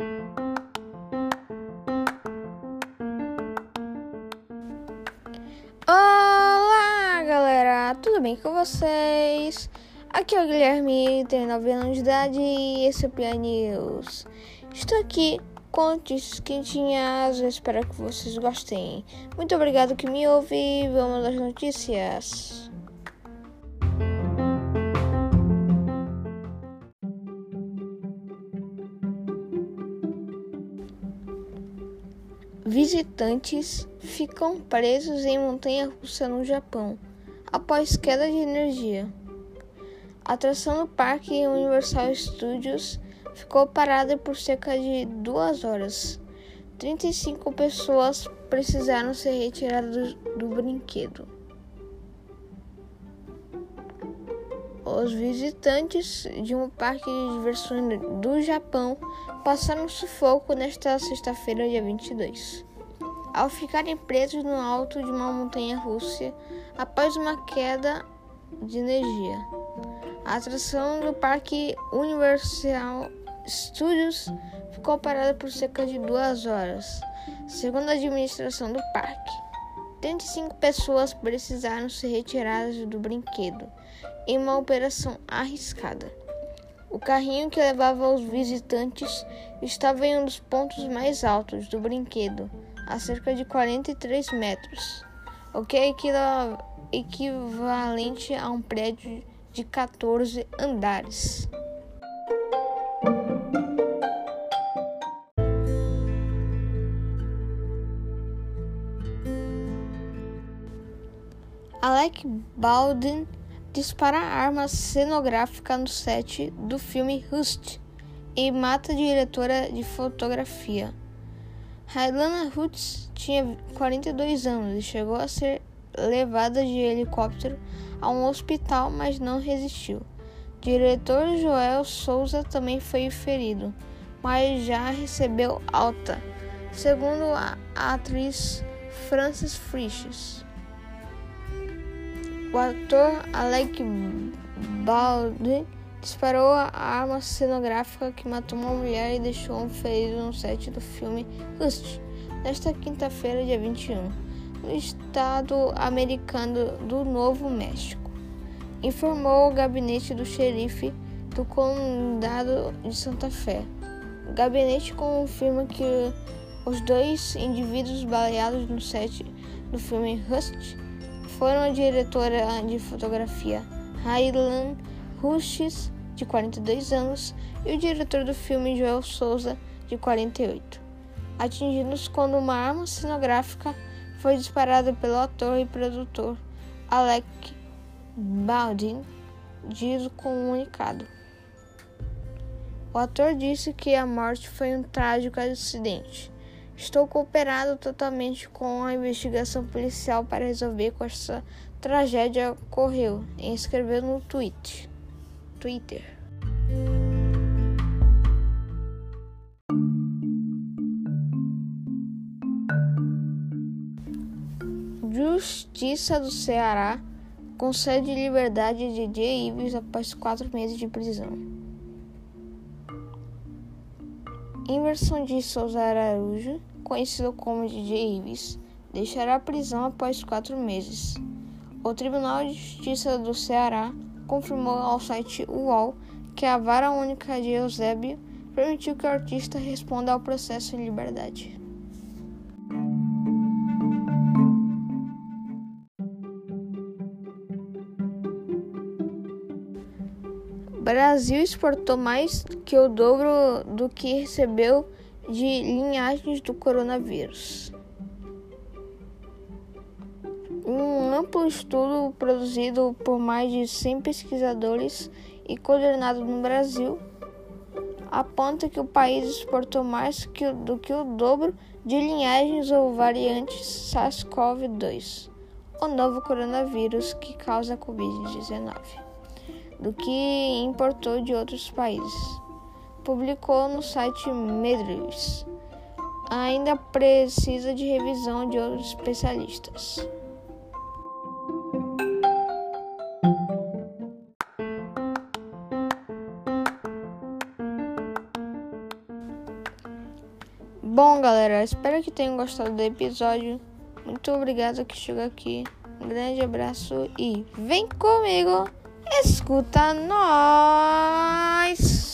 Olá, galera, tudo bem com vocês? Aqui é o Guilherme, tenho 9 anos de idade e esse é o Pia News. Estou aqui com notícias quentinhas, espero que vocês gostem. Muito obrigado que me ouve, vamos às notícias. Visitantes ficam presos em montanha russa no Japão após queda de energia. A atração do Parque Universal Studios ficou parada por cerca de duas horas. 35 pessoas precisaram ser retiradas do, do brinquedo. Os visitantes de um parque de diversões do Japão passaram sufoco nesta sexta-feira, dia 22, ao ficarem presos no alto de uma montanha russa após uma queda de energia. A atração do Parque Universal Studios ficou parada por cerca de duas horas, segundo a administração do parque. 35 pessoas precisaram ser retiradas do brinquedo em uma operação arriscada. O carrinho que levava os visitantes estava em um dos pontos mais altos do brinquedo, a cerca de 43 metros, o que é equivalente a um prédio de 14 andares. Alec Baldwin dispara arma cenográfica no set do filme Rust e mata a diretora de fotografia. Hailana Hutz tinha 42 anos e chegou a ser levada de helicóptero a um hospital, mas não resistiu. Diretor Joel Souza também foi ferido, mas já recebeu alta, segundo a atriz Frances Friches. O ator Alec Baldwin disparou a arma cenográfica que matou uma mulher e deixou um ferido no set do filme Rust, nesta quinta-feira, dia 21, no estado americano do Novo México, informou o gabinete do xerife do condado de Santa Fé. O gabinete confirma que os dois indivíduos baleados no set do filme Rust foram a diretora de fotografia Raylan Rushes, de 42 anos, e o diretor do filme Joel Souza, de 48, atingidos quando uma arma cenográfica foi disparada pelo ator e produtor Alec Baldwin, diz o comunicado. O ator disse que a morte foi um trágico acidente Estou cooperando totalmente com a investigação policial para resolver como essa tragédia ocorreu, escreveu no tweet, Twitter. Justiça do Ceará concede liberdade de J. Ives após quatro meses de prisão. Inversão de Souza Araújo, conhecido como DJ Ives, deixará a prisão após quatro meses. O Tribunal de Justiça do Ceará confirmou ao site UOL que a vara única de Eusébio permitiu que o artista responda ao processo em liberdade. Brasil exportou mais que o dobro do que recebeu de linhagens do coronavírus. Um amplo estudo produzido por mais de 100 pesquisadores e coordenado no Brasil aponta que o país exportou mais que, do que o dobro de linhagens ou variantes SARS-CoV-2, o novo coronavírus que causa a Covid-19 do que importou de outros países. Publicou no site Medris. Ainda precisa de revisão de outros especialistas. Bom, galera, espero que tenham gostado do episódio. Muito obrigado que chegou aqui. Um grande abraço e vem comigo, escuta nós!